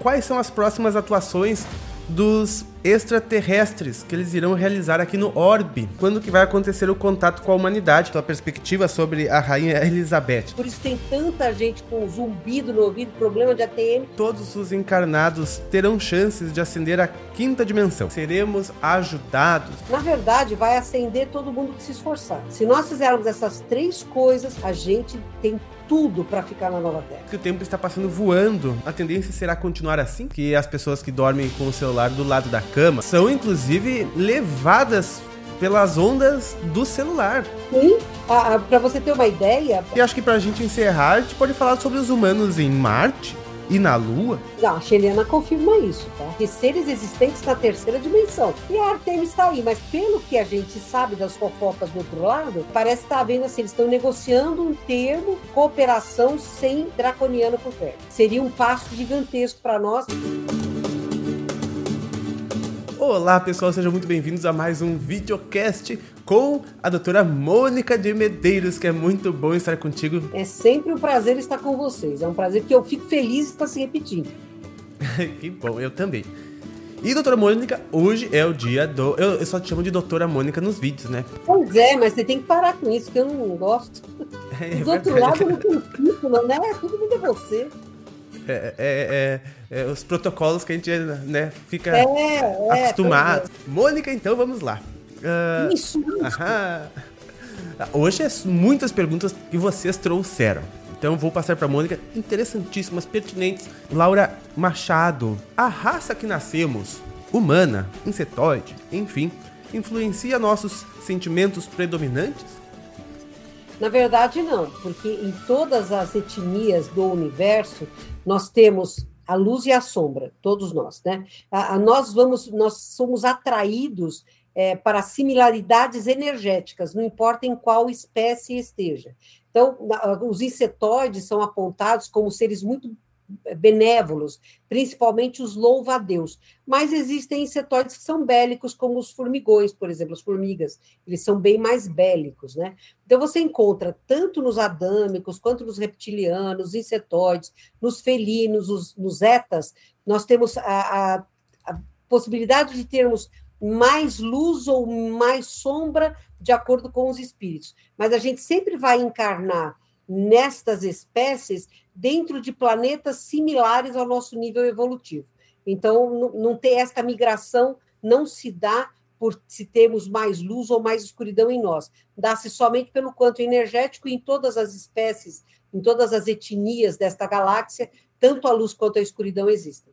quais são as próximas atuações dos extraterrestres que eles irão realizar aqui no Orbe. Quando que vai acontecer o contato com a humanidade? Tua perspectiva sobre a rainha Elizabeth. Por isso tem tanta gente com zumbido no ouvido, problema de ATM. Todos os encarnados terão chances de ascender à quinta dimensão. Seremos ajudados. Na verdade, vai acender todo mundo que se esforçar. Se nós fizermos essas três coisas, a gente tem tudo para ficar na nova Terra. Que o tempo está passando voando. A tendência será continuar assim, que as pessoas que dormem com o celular do lado da cama são inclusive levadas pelas ondas do celular. Sim, ah, ah para você ter uma ideia. E acho que para a gente encerrar, a gente pode falar sobre os humanos em Marte e na Lua? A Xeliana confirma isso, tá? Que seres existentes na terceira dimensão. E a Artemis está aí, mas pelo que a gente sabe das fofocas do outro lado, parece estar tá vendo assim, eles estão negociando um termo cooperação sem draconiano por perto. Seria um passo gigantesco para nós. Olá pessoal, sejam muito bem-vindos a mais um videocast com a doutora Mônica de Medeiros, que é muito bom estar contigo. É sempre um prazer estar com vocês, é um prazer que eu fico feliz de estar se repetindo. que bom, eu também. E doutora Mônica, hoje é o dia do. Eu, eu, só te chamo de doutora Mônica nos vídeos, né? Pois é, mas você tem que parar com isso, que eu não gosto. É, do outro lado, eu não tenho título, né? Tudo bem de você. É, é, é, é, os protocolos que a gente né, fica é, é, acostumado. Mônica, então vamos lá. Uh, isso, isso. Hoje é muitas perguntas que vocês trouxeram. Então vou passar para Mônica, interessantíssimas, pertinentes. Laura Machado, a raça que nascemos, humana, insetoide, enfim, influencia nossos sentimentos predominantes? Na verdade, não, porque em todas as etnias do universo nós temos a luz e a sombra, todos nós, né? A, a nós vamos, nós somos atraídos é, para similaridades energéticas, não importa em qual espécie esteja. Então, os insetoides são apontados como seres muito benévolos, principalmente os louva-a-Deus. Mas existem insetoides que são bélicos, como os formigões, por exemplo, as formigas. Eles são bem mais bélicos, né? Então você encontra tanto nos adâmicos, quanto nos reptilianos, insetoides, nos felinos, os, nos etas, nós temos a, a, a possibilidade de termos mais luz ou mais sombra de acordo com os espíritos. Mas a gente sempre vai encarnar nestas espécies dentro de planetas similares ao nosso nível evolutivo. Então, não ter esta migração não se dá por se termos mais luz ou mais escuridão em nós. Dá-se somente pelo quanto energético em todas as espécies, em todas as etnias desta galáxia, tanto a luz quanto a escuridão existem.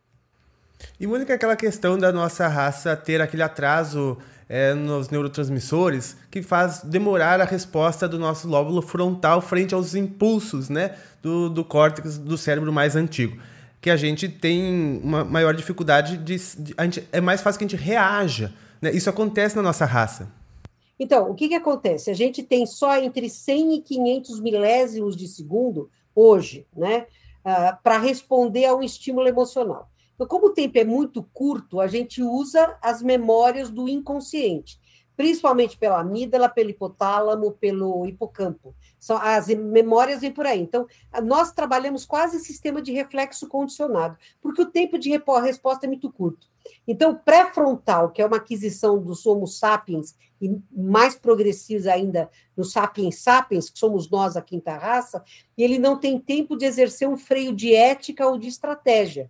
E única aquela questão da nossa raça ter aquele atraso é, nos neurotransmissores que faz demorar a resposta do nosso lóbulo frontal frente aos impulsos né, do, do córtex do cérebro mais antigo. Que a gente tem uma maior dificuldade de. de gente, é mais fácil que a gente reaja. Né? Isso acontece na nossa raça. Então, o que, que acontece? A gente tem só entre 100 e 500 milésimos de segundo hoje, né, uh, para responder a um estímulo emocional. Então, como o tempo é muito curto, a gente usa as memórias do inconsciente, principalmente pela amígdala, pelo hipotálamo, pelo hipocampo. São, as memórias vêm por aí. Então, nós trabalhamos quase sistema de reflexo condicionado, porque o tempo de resposta é muito curto. Então, pré-frontal, que é uma aquisição dos Homo sapiens, e mais progressivos ainda no sapiens sapiens, que somos nós, a quinta raça, ele não tem tempo de exercer um freio de ética ou de estratégia.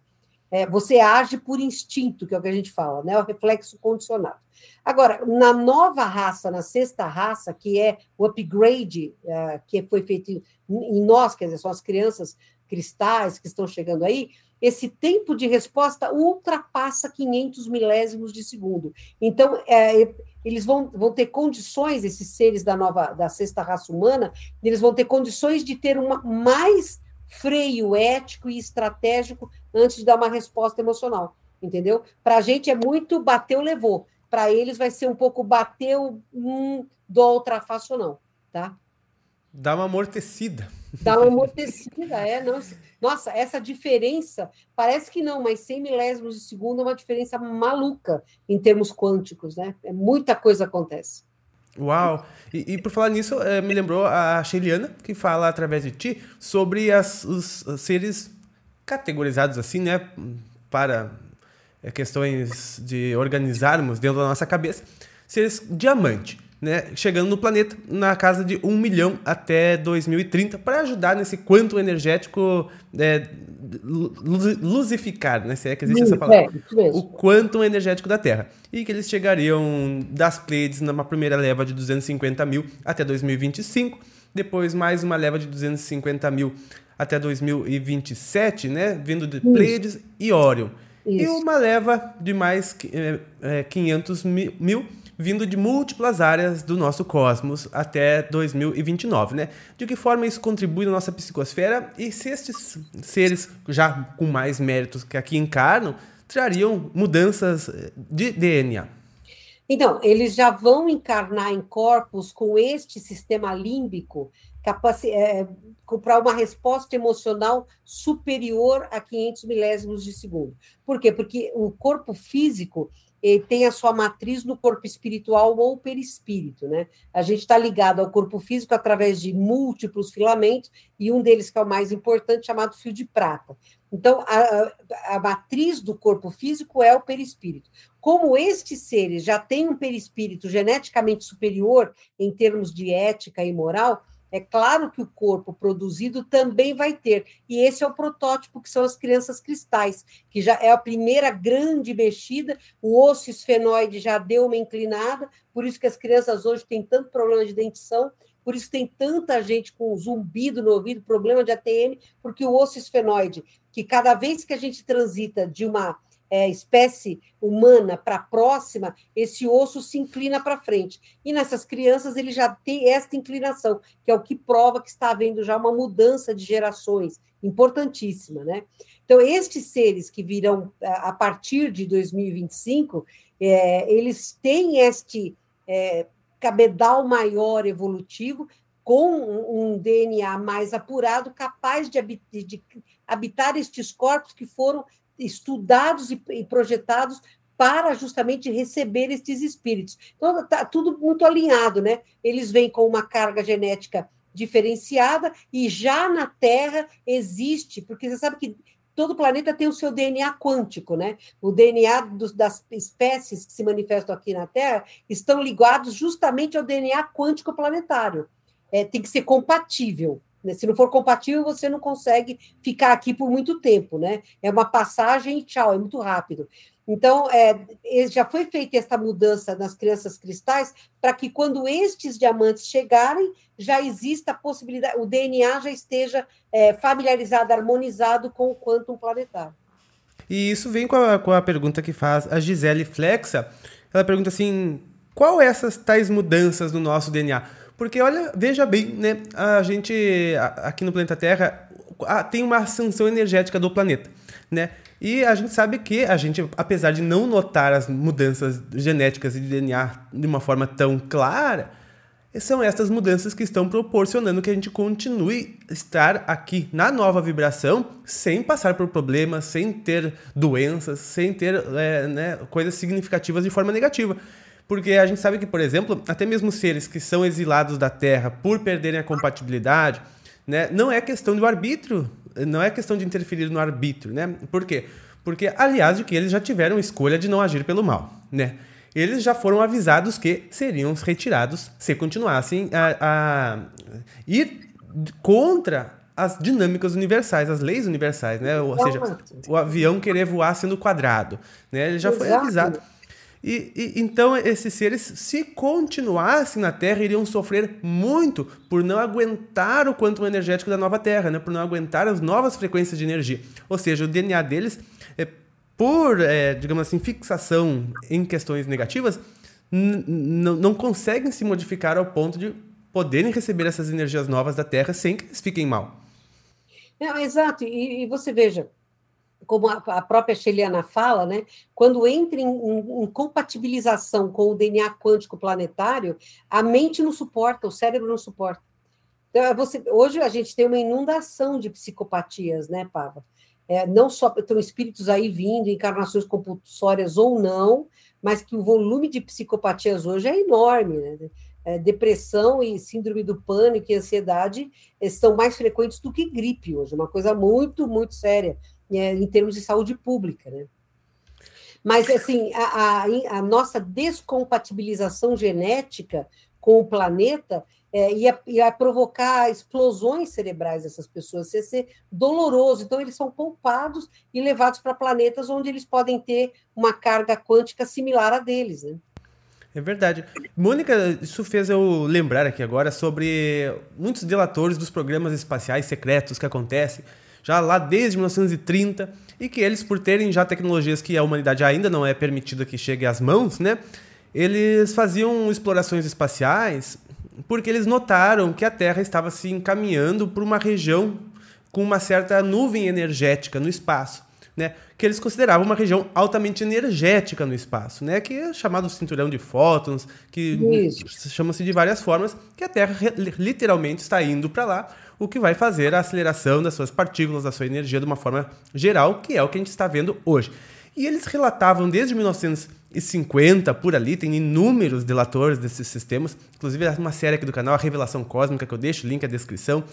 É, você age por instinto, que é o que a gente fala, né? O reflexo condicionado. Agora, na nova raça, na sexta raça, que é o upgrade é, que foi feito em nós, quer dizer, são as crianças cristais que estão chegando aí, esse tempo de resposta ultrapassa 500 milésimos de segundo. Então, é, eles vão, vão ter condições, esses seres da nova, da sexta raça humana, eles vão ter condições de ter uma mais freio ético e estratégico antes de dar uma resposta emocional, entendeu? Para a gente é muito bateu, levou. Para eles vai ser um pouco bateu, hum, do ultrafaço não, tá? Dá uma amortecida. Dá uma amortecida, é. Não, nossa, essa diferença, parece que não, mas 100 milésimos de segundo é uma diferença maluca em termos quânticos, né? É, muita coisa acontece. Uau! E, e, por falar nisso, é, me lembrou a Sheliana, que fala através de ti sobre as, os seres categorizados assim, né? para é, questões de organizarmos dentro da nossa cabeça, seres diamante né, chegando no planeta na casa de 1 milhão até 2030 para ajudar nesse quanto energético é, luzificar, né, se é que existe essa palavra, é, o quanto energético da Terra. E que eles chegariam das Pleiades numa primeira leva de 250 mil até 2025, depois mais uma leva de 250 mil até 2027, né, vindo de Pleiades e Órion. E uma leva de mais é, 500 é, mil vindo de múltiplas áreas do nosso cosmos até 2029, né? De que forma isso contribui na nossa psicosfera e se estes seres já com mais méritos que aqui encarnam trariam mudanças de DNA? Então, eles já vão encarnar em corpos com este sistema límbico é, para uma resposta emocional superior a 500 milésimos de segundo. Por quê? Porque o corpo físico tem a sua matriz no corpo espiritual ou perispírito, né? A gente está ligado ao corpo físico através de múltiplos filamentos, e um deles, que é o mais importante, chamado fio de prata. Então, a, a matriz do corpo físico é o perispírito. Como estes seres já têm um perispírito geneticamente superior em termos de ética e moral, é claro que o corpo produzido também vai ter. E esse é o protótipo que são as crianças cristais, que já é a primeira grande mexida. O osso esfenoide já deu uma inclinada, por isso que as crianças hoje têm tanto problema de dentição, por isso tem tanta gente com zumbido no ouvido, problema de ATM, porque o osso esfenoide, que cada vez que a gente transita de uma é, espécie humana para a próxima, esse osso se inclina para frente. E nessas crianças ele já tem esta inclinação, que é o que prova que está havendo já uma mudança de gerações importantíssima, né? Então, estes seres que virão a partir de 2025, é, eles têm este é, cabedal maior evolutivo, com um DNA mais apurado, capaz de habitar estes corpos que foram estudados e, projetados para justamente receber estes espíritos. Então, está tudo muito alinhado, né? Eles vêm com uma carga genética diferenciada e já na Terra existe, porque você sabe que todo planeta tem o seu DNA quântico, né? O DNA dos, das espécies que se manifestam aqui na Terra estão ligados justamente ao DNA quântico planetário. É, tem que ser compatível. Né? Se não for compatível, você não consegue ficar aqui por muito tempo, né? É uma passagem e tchau, é muito rápido. Então, é, já foi feita essa mudança nas crianças cristais para que quando estes diamantes chegarem, já exista a possibilidade, o DNA já esteja é, familiarizado, harmonizado com o quantum planetário. E isso vem com a, com a pergunta que faz a Gisele Flexa. Ela pergunta assim: qual essas tais mudanças no nosso DNA? Porque, olha, veja bem, né? A gente, aqui no planeta Terra, tem uma ascensão energética do planeta, né? E a gente sabe que a gente, apesar de não notar as mudanças genéticas de DNA de uma forma tão clara, são essas mudanças que estão proporcionando que a gente continue estar aqui na nova vibração sem passar por problemas, sem ter doenças, sem ter é, né, coisas significativas de forma negativa. Porque a gente sabe que, por exemplo, até mesmo seres que são exilados da Terra por perderem a compatibilidade, né, não é questão do arbítrio, não é questão de interferir no arbítrio, né? Por quê? Porque, aliás, de que eles já tiveram escolha de não agir pelo mal, né? Eles já foram avisados que seriam retirados se continuassem a, a ir contra as dinâmicas universais, as leis universais, né? Ou seja, o avião querer voar sendo quadrado, né? Ele já Exato. foi avisado. E, e, então esses seres, se continuassem na Terra, iriam sofrer muito por não aguentar o quantum energético da nova Terra, né? por não aguentar as novas frequências de energia. Ou seja, o DNA deles, é, por, é, digamos assim, fixação em questões negativas, não conseguem se modificar ao ponto de poderem receber essas energias novas da Terra sem que eles fiquem mal. Não, exato, e, e você veja, como a, própria Sheliana fala, né, quando entra em, em, em, compatibilização com o DNA quântico planetário, a mente não suporta, o cérebro não suporta. Então, é você, hoje a gente tem uma inundação de psicopatias, né, Pava? É, não só estão espíritos aí vindo, encarnações compulsórias ou não, mas que o volume de psicopatias hoje é enorme. Né? É, depressão e síndrome do pânico e ansiedade estão mais frequentes do que gripe hoje, uma coisa muito, muito séria é, em termos de saúde pública, né? Mas, assim, a, a, a nossa descompatibilização genética com o planeta é, ia, ia provocar explosões cerebrais dessas pessoas, ia ser doloroso. Então, eles são poupados e levados para planetas onde eles podem ter uma carga quântica similar à deles, né? É verdade. Mônica, isso fez eu lembrar aqui agora sobre muitos delatores dos programas espaciais secretos que acontecem já lá desde 1930 e que eles, por terem já tecnologias que a humanidade ainda não é permitida que chegue às mãos, né? Eles faziam explorações espaciais porque eles notaram que a Terra estava se encaminhando para uma região com uma certa nuvem energética no espaço né, que eles consideravam uma região altamente energética no espaço, né, que é chamado cinturão de fótons, que chama-se de várias formas, que a Terra literalmente está indo para lá, o que vai fazer a aceleração das suas partículas, da sua energia de uma forma geral, que é o que a gente está vendo hoje. E eles relatavam desde 1950 por ali, tem inúmeros delatores desses sistemas, inclusive uma série aqui do canal, a Revelação Cósmica, que eu deixo o link na descrição.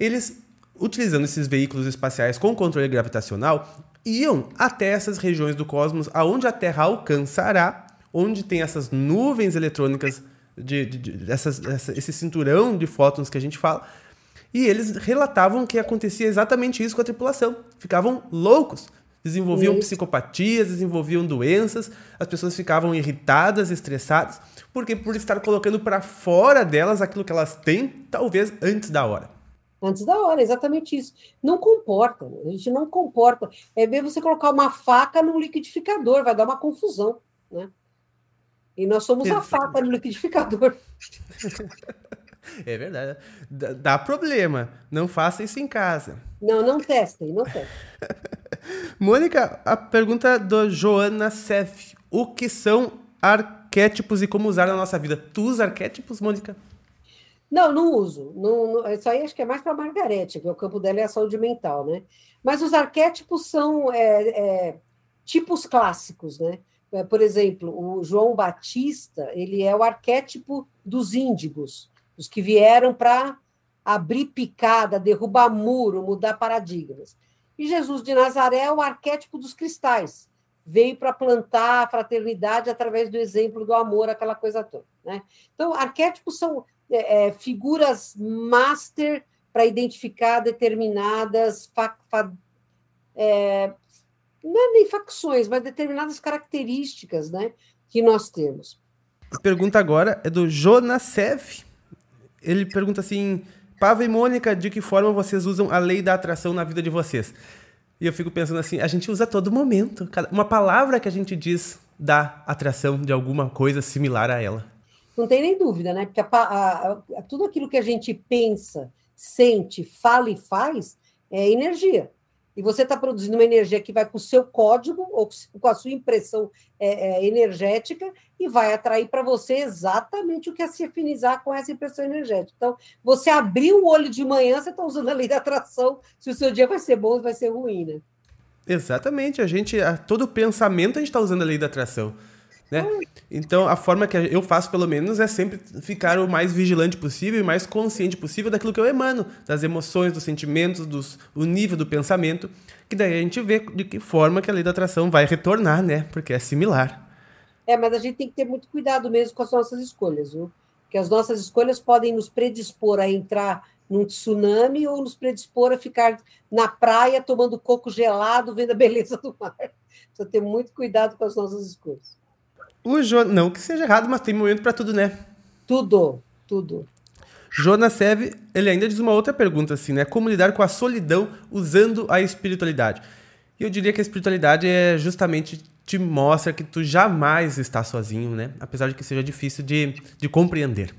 Eles utilizando esses veículos espaciais com controle gravitacional, iam até essas regiões do cosmos aonde a Terra alcançará, onde tem essas nuvens eletrônicas, de, de, de essas, essa, esse cinturão de fótons que a gente fala, e eles relatavam que acontecia exatamente isso com a tripulação. Ficavam loucos, desenvolviam psicopatias, desenvolviam doenças, as pessoas ficavam irritadas, estressadas, porque por estar colocando para fora delas aquilo que elas têm, talvez antes da hora antes da hora, exatamente isso. Não comporta, a gente não comporta. É ver você colocar uma faca no liquidificador, vai dar uma confusão, né? E nós somos a faca no liquidificador. É verdade. Dá, problema. Não faça isso em casa. Não, não testem, não testem. Mônica, a pergunta do Joana Sef. O que são arquétipos e como usar na nossa vida? Tu usa arquétipos, Mônica? Não, não uso. Não, não, isso aí acho que é mais para Margarete, que o campo dela é a saúde mental, né? Mas os arquétipos são é, é, tipos clássicos, né? É, por exemplo, o João Batista, ele é o arquétipo dos índigos, os que vieram para abrir picada, derrubar muro, mudar paradigmas. E Jesus de Nazaré é o arquétipo dos cristais, veio para plantar a fraternidade através do exemplo do amor, aquela coisa toda. Né? Então, arquétipos são é, é, figuras master para identificar determinadas fa, fa, é, não é nem facções, mas determinadas características né, que nós temos. A pergunta agora é do Jonasev. Ele pergunta assim: Pava e Mônica, de que forma vocês usam a lei da atração na vida de vocês? E eu fico pensando assim: a gente usa a todo momento. Uma palavra que a gente diz dá atração de alguma coisa similar a ela. Não tem nem dúvida, né? Porque a, a, a, tudo aquilo que a gente pensa, sente, fala e faz é energia. E você está produzindo uma energia que vai com o seu código ou com a sua impressão é, é, energética e vai atrair para você exatamente o que é se afinizar com essa impressão energética. Então, você abriu o olho de manhã, você está usando a lei da atração, se o seu dia vai ser bom ou vai ser ruim, né? Exatamente. A gente, a, todo pensamento a gente está usando a lei da atração. Né? Então, a forma que eu faço, pelo menos, é sempre ficar o mais vigilante possível e mais consciente possível daquilo que eu emano, das emoções, dos sentimentos, dos, o nível do pensamento, que daí a gente vê de que forma que a lei da atração vai retornar, né? Porque é similar. É, mas a gente tem que ter muito cuidado mesmo com as nossas escolhas, viu? Porque as nossas escolhas podem nos predispor a entrar num tsunami ou nos predispor a ficar na praia tomando coco gelado, vendo a beleza do mar. Precisa ter muito cuidado com as nossas escolhas. O jo... Não que seja errado, mas tem momento para tudo, né? Tudo, tudo. Jonas Sev, ele ainda diz uma outra pergunta assim, né? Como lidar com a solidão usando a espiritualidade? E eu diria que a espiritualidade é justamente te mostra que tu jamais está sozinho, né? Apesar de que seja difícil de, de compreender.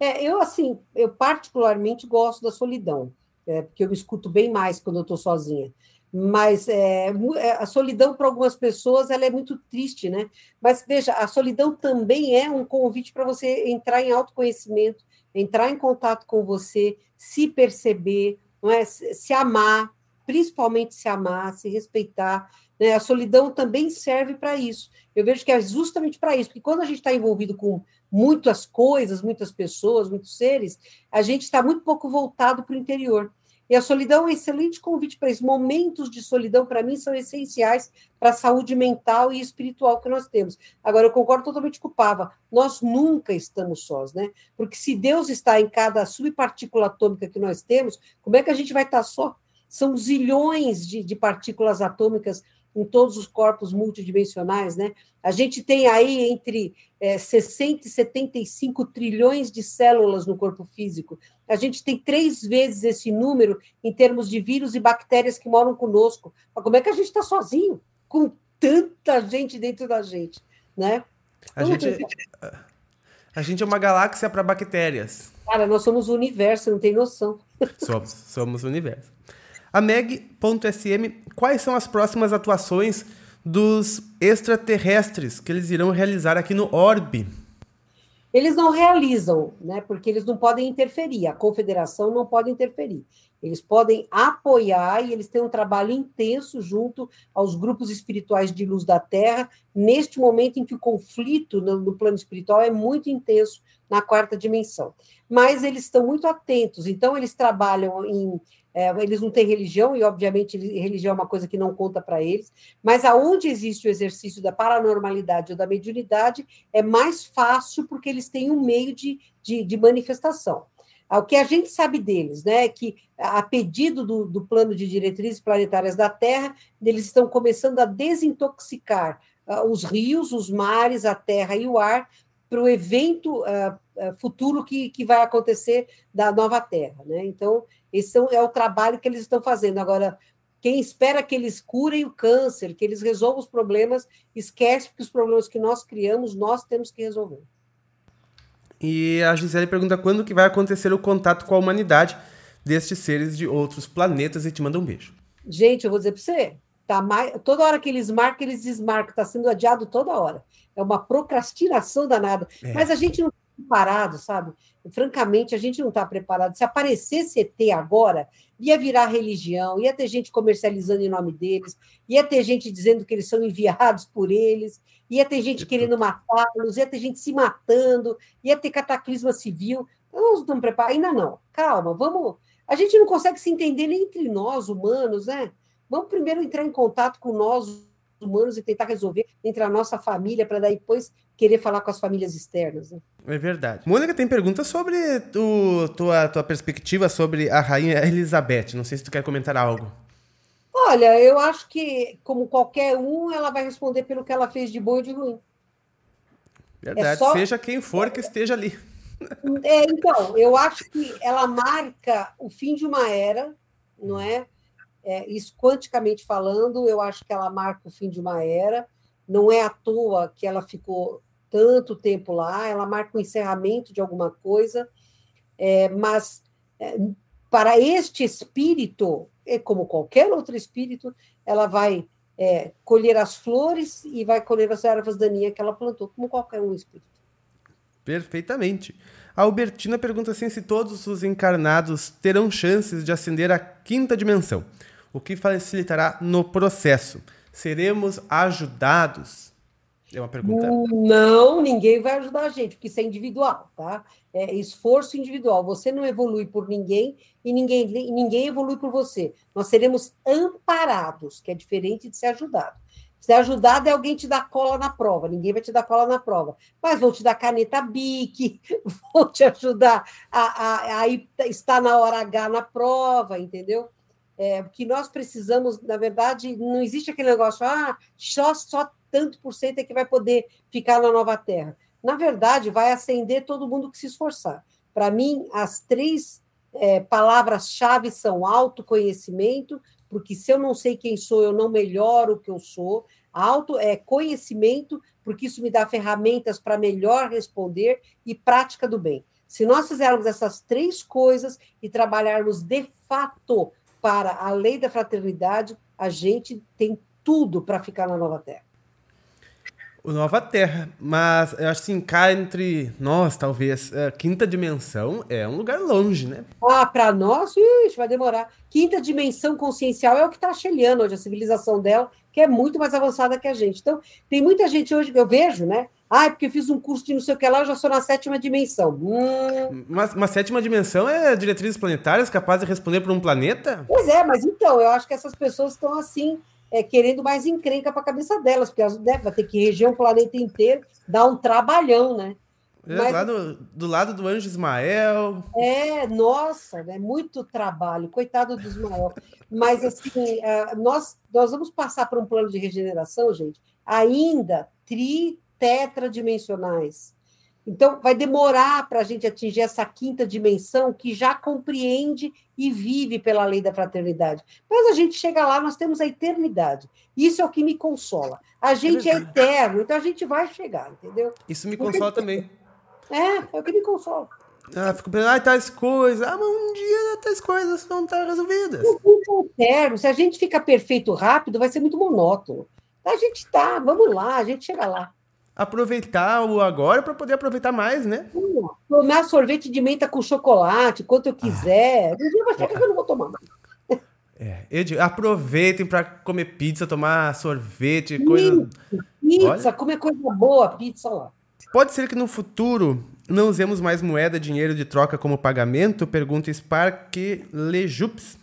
É, eu assim, eu particularmente gosto da solidão, é, porque eu me escuto bem mais quando eu estou sozinha mas é, é, a solidão para algumas pessoas ela é muito triste, né? Mas veja, a solidão também é um convite para você entrar em autoconhecimento, entrar em contato com você, se perceber, não é? se amar, principalmente se amar, se respeitar. Né? A solidão também serve para isso. Eu vejo que é justamente para isso, porque quando a gente está envolvido com muitas coisas, muitas pessoas, muitos seres, a gente está muito pouco voltado para o interior. E a solidão é um excelente convite para isso. Momentos de solidão, para mim, são essenciais para a saúde mental e espiritual que nós temos. Agora, eu concordo totalmente com o Pava. Nós nunca estamos sós, né? Porque se Deus está em cada subpartícula atômica que nós temos, como é que a gente vai estar só? São zilhões de, de partículas atômicas em todos os corpos multidimensionais, né? A gente tem aí entre é, 60 e 75 trilhões de células no corpo físico. A gente tem três vezes esse número em termos de vírus e bactérias que moram conosco. Mas como é que a gente está sozinho com tanta gente dentro da gente, né? A gente, a gente é uma galáxia para bactérias. Cara, nós somos o universo, não tem noção. Somos, somos o universo. A Meg.sm, quais são as próximas atuações dos extraterrestres que eles irão realizar aqui no Orbe? Eles não realizam, né? Porque eles não podem interferir. A confederação não pode interferir. Eles podem apoiar e eles têm um trabalho intenso junto aos grupos espirituais de luz da Terra, neste momento em que o conflito no, no plano espiritual é muito intenso na quarta dimensão. Mas eles estão muito atentos, então eles trabalham em é, eles não têm religião, e obviamente religião é uma coisa que não conta para eles, mas aonde existe o exercício da paranormalidade ou da mediunidade, é mais fácil porque eles têm um meio de, de, de manifestação. O que a gente sabe deles, né, é que a pedido do, do plano de diretrizes planetárias da Terra, eles estão começando a desintoxicar uh, os rios, os mares, a terra e o ar para o evento uh, futuro que, que vai acontecer da nova Terra. Né? Então, esse é o trabalho que eles estão fazendo. Agora, quem espera que eles curem o câncer, que eles resolvam os problemas, esquece que os problemas que nós criamos, nós temos que resolver. E a Gisele pergunta quando que vai acontecer o contato com a humanidade destes seres de outros planetas e te manda um beijo. Gente, eu vou dizer para você, tá mais, toda hora que eles marcam, eles desmarcam, está sendo adiado toda hora. É uma procrastinação danada. É. Mas a gente não preparado, sabe? Francamente, a gente não está preparado. Se aparecesse ET agora, ia virar religião, ia ter gente comercializando em nome deles, ia ter gente dizendo que eles são enviados por eles, ia ter gente querendo matá-los, ia ter gente se matando, ia ter cataclisma civil. Nós não estamos preparados, ainda não. Calma, vamos. A gente não consegue se entender nem entre nós, humanos, né? Vamos primeiro entrar em contato com nós, humanos, e tentar resolver entre a nossa família, para daí depois querer falar com as famílias externas. Né? É verdade. Mônica tem pergunta sobre tu, tua, tua perspectiva sobre a rainha Elizabeth. Não sei se tu quer comentar algo. Olha, eu acho que, como qualquer um, ela vai responder pelo que ela fez de bom e de ruim. Verdade, é só... seja quem for que esteja ali. É, então, eu acho que ela marca o fim de uma era, não é? É? Isso quanticamente falando, eu acho que ela marca o fim de uma era. Não é à toa que ela ficou tanto tempo lá, ela marca o encerramento de alguma coisa, é, mas é, para este espírito, é como qualquer outro espírito, ela vai é, colher as flores e vai colher as ervas daninhas que ela plantou, como qualquer um espírito. Perfeitamente. A Albertina pergunta assim se todos os encarnados terão chances de ascender à quinta dimensão, o que facilitará no processo. Seremos ajudados? É uma pergunta. Não, ninguém vai ajudar a gente, porque isso é individual, tá? É esforço individual. Você não evolui por ninguém e ninguém, ninguém evolui por você. Nós seremos amparados, que é diferente de ser ajudado. Ser ajudado é alguém te dar cola na prova, ninguém vai te dar cola na prova. Mas vão te dar caneta BIC, vão te ajudar a, a, a estar na hora H na prova, entendeu? É, que nós precisamos, na verdade, não existe aquele negócio, ah, só, só tanto por cento é que vai poder ficar na nova terra. Na verdade, vai acender todo mundo que se esforçar. Para mim, as três é, palavras-chave são autoconhecimento, porque se eu não sei quem sou, eu não melhoro o que eu sou. Auto é conhecimento, porque isso me dá ferramentas para melhor responder, e prática do bem. Se nós fizermos essas três coisas e trabalharmos de fato para a lei da fraternidade, a gente tem tudo para ficar na nova terra. O Nova Terra, mas eu acho assim, cá entre nós, talvez, a quinta dimensão é um lugar longe, né? Ah, para nós, ixi, vai demorar. Quinta dimensão consciencial é o que está a hoje, a civilização dela, que é muito mais avançada que a gente. Então, tem muita gente hoje eu vejo, né? Ah, porque eu fiz um curso de não sei o que lá, eu já sou na sétima dimensão. Hum. Mas uma sétima dimensão é diretrizes planetárias capazes de responder para um planeta? Pois é, mas então, eu acho que essas pessoas estão assim, é, querendo mais encrenca para a cabeça delas, porque elas né, vai ter que reger o planeta inteiro, dar um trabalhão, né? É, mas, lá do, do, lado do anjo Ismael. É, nossa, é muito trabalho, coitado do Ismael. Mas, assim, é, nós, nós vamos passar por um plano de regeneração, gente, ainda tri tetradimensionais. Então, vai demorar para a gente atingir essa quinta dimensão que já compreende e vive pela lei da fraternidade. Mas a gente chega lá, nós temos a eternidade. Isso é o que me consola. A gente é, é eterno, então a gente vai chegar, entendeu? Isso me consola também. É, é o que me consola. Ah, fico pensando, ah, tais coisas. Ah, mas um dia tais coisas vão estar resolvidas. O eterno, se a gente fica perfeito rápido, vai ser muito monótono. A gente tá, vamos lá, a gente chega lá aproveitar o agora para poder aproveitar mais, né? Tomar sorvete de menta com chocolate, quanto eu quiser. Um dia vai chegar que eu não vou tomar mais. É, Ed, aproveitem para comer pizza, tomar sorvete, coisa. Pizza, Olha. comer coisa boa, pizza lá. Pode ser que no futuro não usemos mais moeda, dinheiro de troca como pagamento? Pergunta Spark Lejups.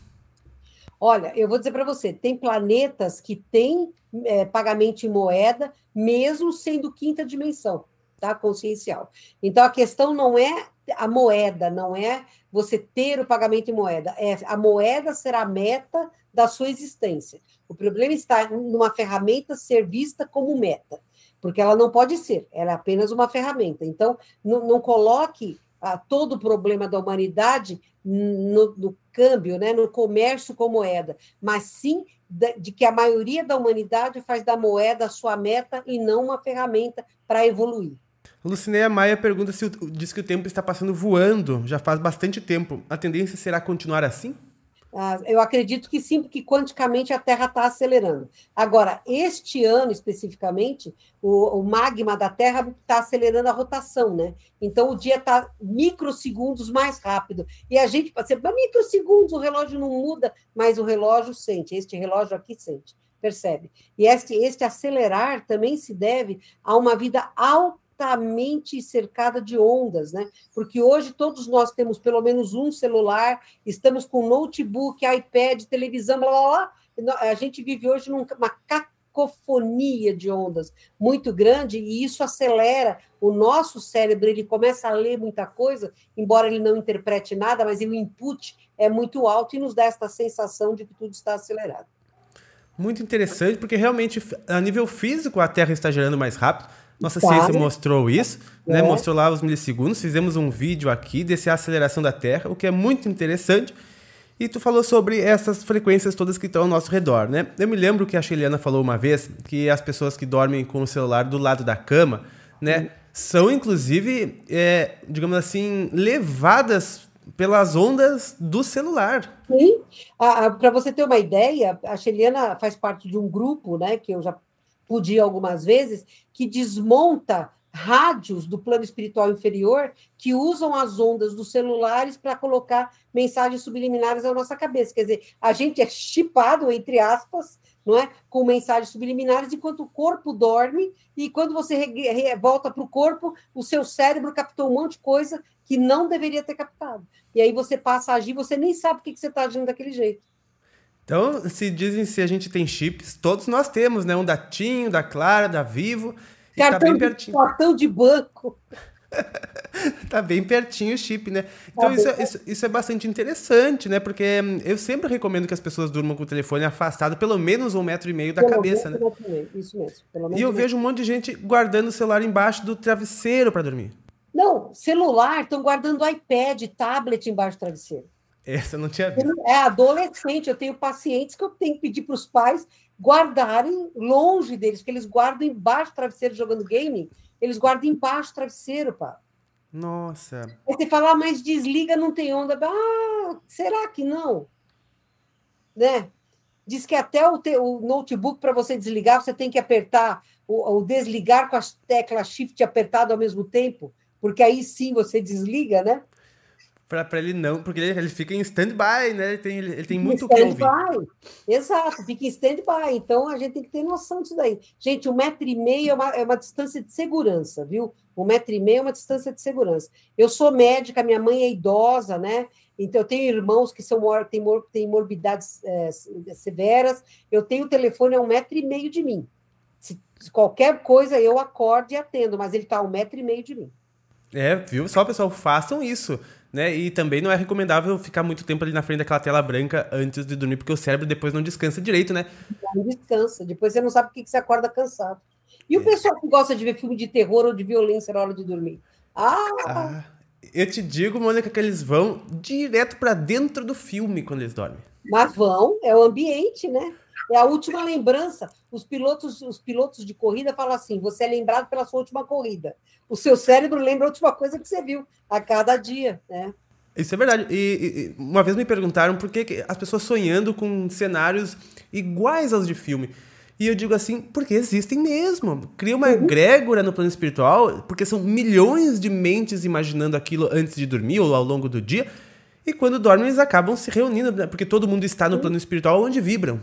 Olha, eu vou dizer para você, tem planetas que têm é, pagamento em moeda, mesmo sendo quinta dimensão, tá? Consciencial. Então a questão não é a moeda, não é você ter o pagamento em moeda, é a moeda será a meta da sua existência. O problema está numa ferramenta ser vista como meta, porque ela não pode ser, ela é apenas uma ferramenta. Então, não, não coloque ah, todo o problema da humanidade no, no câmbio, né, no comércio com moeda, mas sim de que a maioria da humanidade faz da moeda a sua meta e não uma ferramenta para evoluir. Lucineia Maia pergunta se diz que o tempo está passando voando, já faz bastante tempo. A tendência será continuar assim? Ah, eu acredito que sim, porque quanticamente a Terra está acelerando. Agora, este ano especificamente, o, o magma da Terra está acelerando a rotação, né? Então o dia está microsegundos mais rápido. E a gente, você, microsegundos, o relógio não muda, mas o relógio sente. Este relógio aqui sente, percebe? E este, este acelerar também se deve a uma vida alta altamente cercada de ondas, né? Porque hoje todos nós temos pelo menos um celular, estamos com notebook, iPad, televisão, blá blá blá. A gente vive hoje numa cacofonia de ondas muito grande e isso acelera o nosso cérebro, ele começa a ler muita coisa, embora ele não interprete nada, mas o input é muito alto e nos dá esta sensação de que tudo está acelerado. Muito interessante, porque realmente, a nível físico, a Terra está girando mais rápido nossa ciência mostrou isso, né? é. né? Mostrou lá os milissegundos. Fizemos um vídeo aqui desse aceleração da Terra, o que é muito interessante. E tu falou sobre essas frequências todas que estão ao nosso redor, né? Eu me lembro que a Sheliana falou uma vez que as pessoas que dormem com o celular do lado da cama, né? Uhum. São, inclusive, é, digamos assim, levadas pelas ondas do celular. Sim. Ah, Para você ter uma ideia, a Sheliana faz parte de um grupo, né? Que eu já pude algumas vezes, que desmonta rádios do plano espiritual inferior que usam as ondas dos celulares para colocar mensagens subliminares na nossa cabeça. Quer dizer, a gente é chipado, entre aspas, não é? com mensagens subliminares, enquanto o corpo dorme, e quando você volta para o corpo, o seu cérebro captou um monte de coisa que não deveria ter captado. E aí você passa a agir, você nem sabe o que, que você está agindo daquele jeito. Então, se dizem se a gente tem chips, todos nós temos, né? Um da TIM, da Clara, da Vivo. Tá cartão, tá bem pertinho. De, cartão de banco. tá bem pertinho o chip, né? Então tá isso, é, isso, isso, é bastante interessante, né? Porque hum, eu sempre recomendo que as pessoas durmam com o telefone afastado pelo menos um metro e meio da pelo cabeça, né? Isso mesmo. e eu vejo um monte de gente guardando o celular embaixo do travesseiro para dormir. Não, celular, estão guardando iPad, tablet embaixo do travesseiro. Essa não tinha visto. É adolescente, eu tenho pacientes que eu tenho que pedir para os pais guardarem longe deles, que eles guardam embaixo do travesseiro jogando game, eles guardam embaixo do travesseiro, pá. Nossa. Aí você fala, ah, mas desliga, não tem onda. Ah, será que não? Né? Diz que até o, te, o notebook, para você desligar, você tem que apertar o, o desligar com a tecla Shift apertado ao mesmo tempo, porque aí sim você desliga, né? Para ele não, porque ele, ele fica em stand-by, né? Ele tem, ele, ele tem muito o que ouvir. Exato, fica em stand-by. Então a gente tem que ter noção disso daí. Gente, um metro e meio é uma, é uma distância de segurança, viu? Um metro e meio é uma distância de segurança. Eu sou médica, minha mãe é idosa, né? Então eu tenho irmãos que são têm, mor, têm morbidades é, severas. Eu tenho o telefone a um metro e meio de mim. Se, se qualquer coisa eu acordo e atendo, mas ele está a um metro e meio de mim. É, viu? Só, pessoal, façam isso né? E também não é recomendável ficar muito tempo ali na frente daquela tela branca antes de dormir, porque o cérebro depois não descansa direito, né? Não descansa, depois você não sabe por que você acorda cansado. E o é. pessoal que gosta de ver filme de terror ou de violência na hora de dormir? Ah! ah eu te digo, Mônica, que eles vão direto para dentro do filme quando eles dormem. Mas vão, é o ambiente, né? É a última lembrança. Os pilotos, os pilotos de corrida falam assim: você é lembrado pela sua última corrida. O seu cérebro lembra a última coisa que você viu a cada dia, né? Isso é verdade. E, e uma vez me perguntaram por que as pessoas sonhando com cenários iguais aos de filme. E eu digo assim, porque existem mesmo. Cria uma uhum. egrégora no plano espiritual, porque são milhões de mentes imaginando aquilo antes de dormir ou ao longo do dia. E quando dormem, eles acabam se reunindo, né? porque todo mundo está no plano espiritual onde vibram.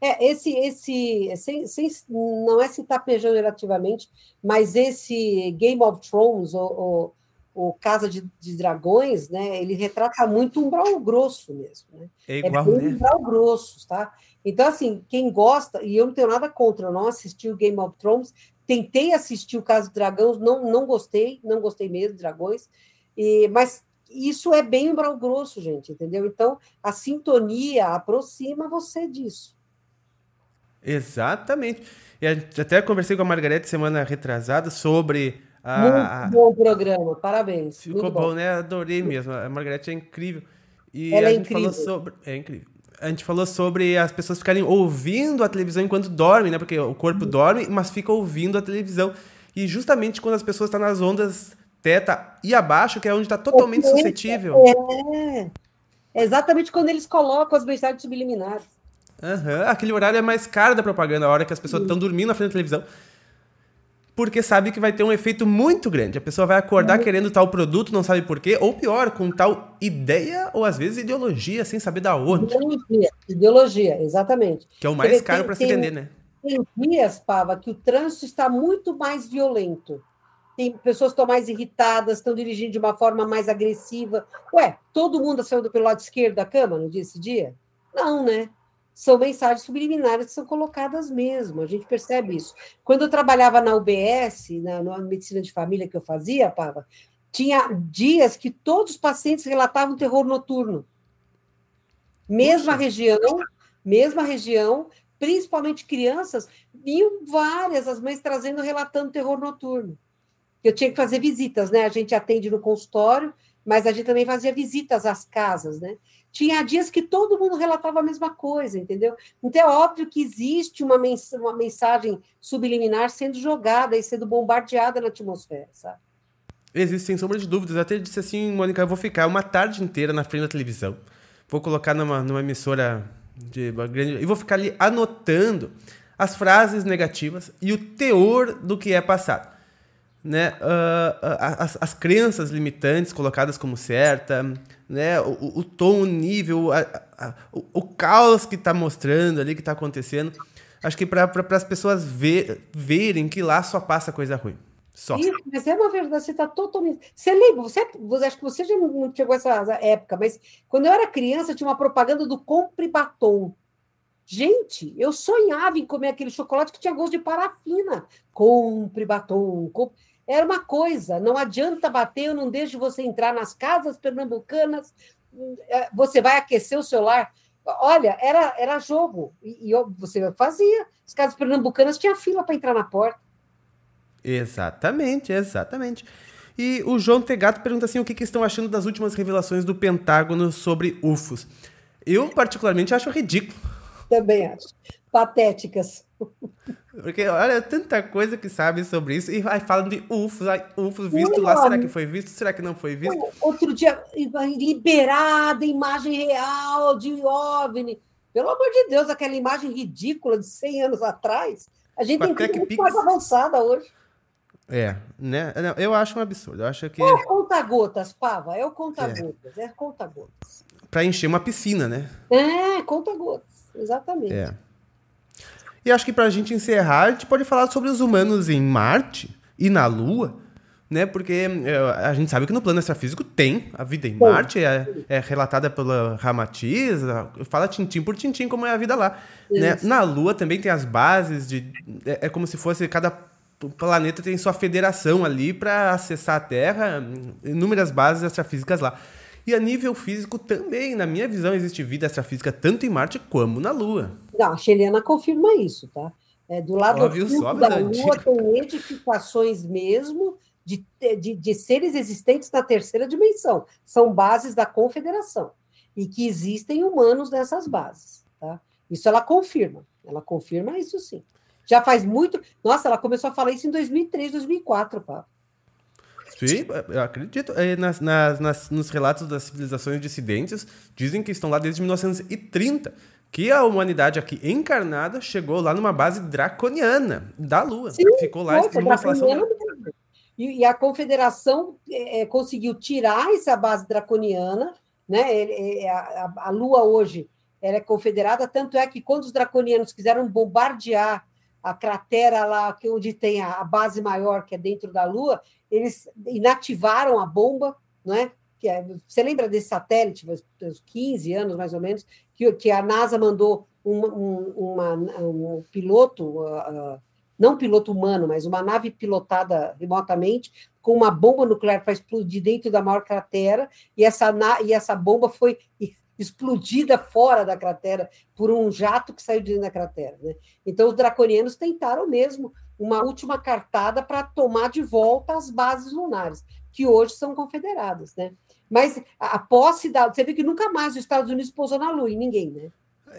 É, esse, esse sem, sem, não é citar pejorativamente, mas esse Game of Thrones, ou, o Casa de, de, Dragões, né, ele retrata muito um brau grosso mesmo. Né? É igual, é bem né? brau grossos, tá? Então, assim, quem gosta, e eu não tenho nada contra, eu não assisti o Game of Thrones, tentei assistir o Casa de Dragões, não, não gostei, não gostei mesmo de Dragões, e, mas isso é bem um brau grosso, gente, entendeu? Então, a sintonia aproxima você disso. Exatamente. E até conversei com a Margarete semana retrasada sobre. A, muito bom programa, parabéns. Ficou bom, bom, né? Adorei mesmo. A Margarete é incrível. E Ela a é gente incrível. falou sobre. É incrível. A gente falou sobre as pessoas ficarem ouvindo a televisão enquanto dormem, né? Porque o corpo uhum. dorme, mas fica ouvindo a televisão. E justamente quando as pessoas estão nas ondas teta e abaixo, que é onde está totalmente suscetível. É. é exatamente quando eles colocam as mensagens subliminares. Uhum. Aquele horário é mais caro da propaganda, a hora que as pessoas estão dormindo na frente da televisão. Porque sabe que vai ter um efeito muito grande. A pessoa vai acordar uhum. querendo tal produto, não sabe por quê, ou pior, com tal ideia ou às vezes ideologia, sem saber da onde. Ideologia, ideologia exatamente. Que é o mais caro para se vender, né? Tem dias, Pava, que o trânsito está muito mais violento. Tem pessoas que estão mais irritadas, estão dirigindo de uma forma mais agressiva. Ué, todo mundo saiu pelo lado esquerdo da cama no dia esse dia? Não, né? São mensagens subliminares que são colocadas mesmo, a gente percebe isso. Quando eu trabalhava na UBS, na, na medicina de família que eu fazia, Pava, tinha dias que todos os pacientes relatavam terror noturno. Mesma região, mesma região, principalmente crianças, vinham várias as mães trazendo, relatando terror noturno. Eu tinha que fazer visitas, né? A gente atende no consultório, mas a gente também fazia visitas às casas, né? Tinha dias que todo mundo relatava a mesma coisa, entendeu? Então é óbvio que existe uma, mens uma mensagem subliminar sendo jogada e sendo bombardeada na atmosfera, sabe? Existe, sem sombra de dúvidas. Eu até disse assim, Mônica, eu vou ficar uma tarde inteira na frente da televisão. Vou colocar numa, numa emissora de grande. E vou ficar ali anotando as frases negativas e o teor do que é passado né, uh, as, as crenças limitantes colocadas como certa, né, o, o tom, o nível, a, a, o, o, caos que está mostrando ali, que está acontecendo. Acho que para pra, as pessoas ver, verem que lá só passa coisa ruim. Só. Isso, mas é uma verdade, você está totalmente. Você lembra? Você, você, acho que você já não chegou a essa época, mas quando eu era criança, tinha uma propaganda do Compre Batom. Gente, eu sonhava em comer aquele chocolate que tinha gosto de parafina. Compre batom. Compre... Era uma coisa, não adianta bater, eu não deixo você entrar nas casas pernambucanas, é, você vai aquecer o celular. Olha, era, era jogo, e, e você fazia. As casas pernambucanas tinha fila para entrar na porta. Exatamente, exatamente. E o João Tegato pergunta assim: o que, que estão achando das últimas revelações do Pentágono sobre UFOs? Eu, particularmente, acho ridículo. Também acho. Patéticas. Porque olha, tanta coisa que sabe sobre isso. E aí falam de UFOs, UFOs visto lá, será que foi visto? Será que não foi visto? Outro dia, liberada imagem real de OVNI. Pelo amor de Deus, aquela imagem ridícula de 100 anos atrás, a gente tem coisa muito mais avançada hoje. É, né? Eu acho um absurdo. Eu acho que. É o conta-gotas, Pava. É o conta-gotas. É, é conta-gotas. Para encher uma piscina, né? É, conta-gotas. Exatamente. É. E acho que para a gente encerrar, a gente pode falar sobre os humanos em Marte e na Lua né? Porque é, a gente sabe que no plano extrafísico tem a vida em Marte, é, é relatada pela Ramatiz, fala tintim por tintim como é a vida lá. Né? Na Lua também tem as bases de. É, é, como se fosse cada planeta tem sua federação ali para acessar a Terra, inúmeras bases extrafísicas lá. E a nível físico também, na minha visão, existe vida extrafísica tanto em Marte como na Lua. Não, a Cheliana confirma isso, tá? É, do lado Óbvio, da Lua tem edificações mesmo de, de, de seres existentes na terceira dimensão. São bases da confederação. E que existem humanos nessas bases. Tá? Isso ela confirma. Ela confirma isso sim. Já faz muito. Nossa, ela começou a falar isso em 2003, 2004, Pablo. Sim, eu acredito. É, nas, nas, nas, nos relatos das civilizações dissidentes, dizem que estão lá desde 1930. Que a humanidade aqui encarnada chegou lá numa base draconiana da Lua. Sim, Ficou lá. E, e a confederação é, é, conseguiu tirar essa base draconiana, né? É, é, a, a, Lua hoje ela é confederada, tanto é que quando os draconianos quiseram bombardear a cratera lá, que onde tem a, base maior, que é dentro da Lua, eles inativaram a bomba, não é? Que é, você lembra desse satélite, uns 15 anos mais ou menos, que, que a NASA mandou um, um, uma, um piloto, uh, não piloto humano, mas uma nave pilotada remotamente com uma bomba nuclear para explodir dentro da maior cratera, e essa, e essa bomba foi explodida fora da cratera por um jato que saiu de dentro da cratera. Né? Então, os draconianos tentaram mesmo uma última cartada para tomar de volta as bases lunares, que hoje são confederadas. Né? Mas a, posse da. Você vê que nunca mais os Estados Unidos pousou na Lua, em ninguém, né?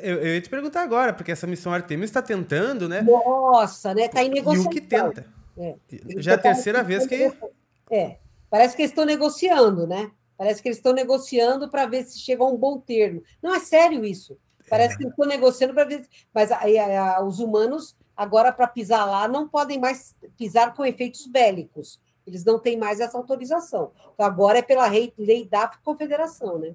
Eu, eu, ia te perguntar agora, porque essa missão Artemis está tentando, né? Nossa, né? Está em negociação. E o que tenta. É. Já é a terceira vez que. É. Parece que eles estão negociando, né? Parece que eles estão negociando para ver se chega a um bom termo. Não é sério isso. Parece é. que eles estão negociando para ver. Mas aí os humanos, agora, para pisar lá, não podem mais pisar com efeitos bélicos. Eles não têm mais essa autorização. Então, agora é pela lei, lei da confederação, né?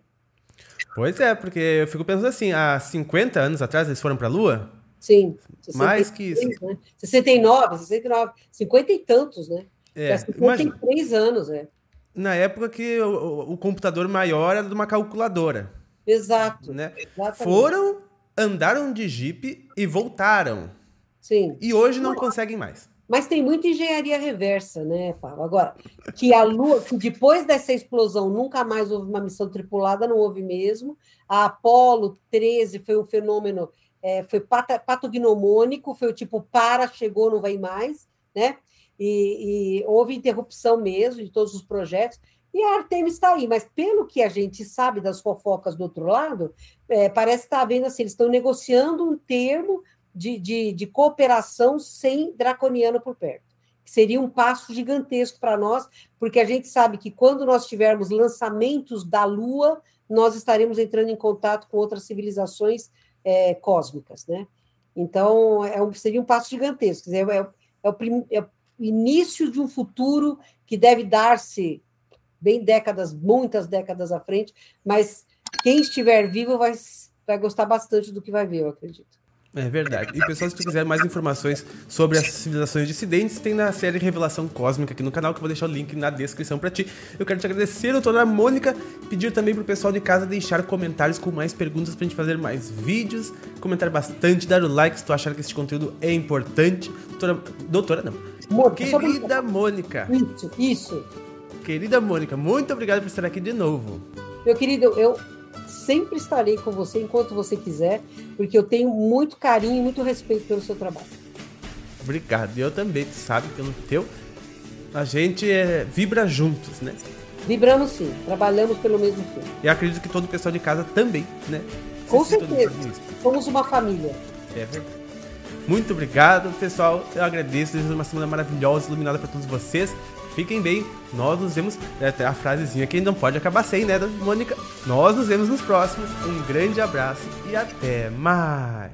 Pois é, porque eu fico pensando assim, há 50 anos atrás eles foram para a Lua? Sim. Mais que isso. Né? 69, 69, 50 e tantos, né? É, 53 imagina, anos, é. Na época que o, o, computador maior era de uma calculadora. Exato. Né? Foram, andaram de Jeep e voltaram. Sim. E hoje não conseguem mais. Mas tem muita engenharia reversa, né, Paulo? Agora, que a Lua, que depois dessa explosão nunca mais houve uma missão tripulada, não houve mesmo. A Apolo 13 foi um fenômeno, é, foi patognomônico, foi o tipo para, chegou, não vai mais, né? E, e, houve interrupção mesmo de todos os projetos. E a Artemis está aí, mas pelo que a gente sabe das fofocas do outro lado, é, parece que está havendo assim, eles estão negociando um termo de, de, de cooperação sem draconiano por perto. Seria um passo gigantesco para nós, porque a gente sabe que quando nós tivermos lançamentos da Lua, nós estaremos entrando em contato com outras civilizações é, cósmicas, né? Então, é um, seria um passo gigantesco. É, é, é, o é o início de um futuro que deve dar-se bem décadas, muitas décadas à frente, mas quem estiver vivo vai, vai gostar bastante do que vai ver, eu acredito. É verdade. E pessoal, se tu quiser mais informações sobre as civilizações dissidentes, tem na série Revelação Cósmica aqui no canal, que eu vou deixar o link na descrição para ti. Eu quero te agradecer, doutora Mônica, pedir também pro pessoal de casa deixar comentários com mais perguntas pra gente fazer mais vídeos, comentar bastante, dar o like se tu achar que esse conteúdo é importante. Doutora, doutora não. Mônica, Querida Mônica. Isso, isso. Querida Mônica, muito obrigado por estar aqui de novo. Meu querido, eu sempre estarei com você enquanto você quiser, porque eu tenho muito carinho e muito respeito pelo seu trabalho. Obrigado. Eu também, sabe, pelo teu. A gente é, vibra juntos, né? Vibramos sim, trabalhamos pelo mesmo fim. E acredito que todo o pessoal de casa também, né? Com certeza. Somos uma família. É verdade. Muito obrigado, pessoal. Eu agradeço. Desejo uma semana maravilhosa, iluminada para todos vocês. Fiquem bem. Nós nos vemos. É até a frasezinha que não pode acabar sem, né, Mônica? Nós nos vemos nos próximos. Um grande abraço e até mais.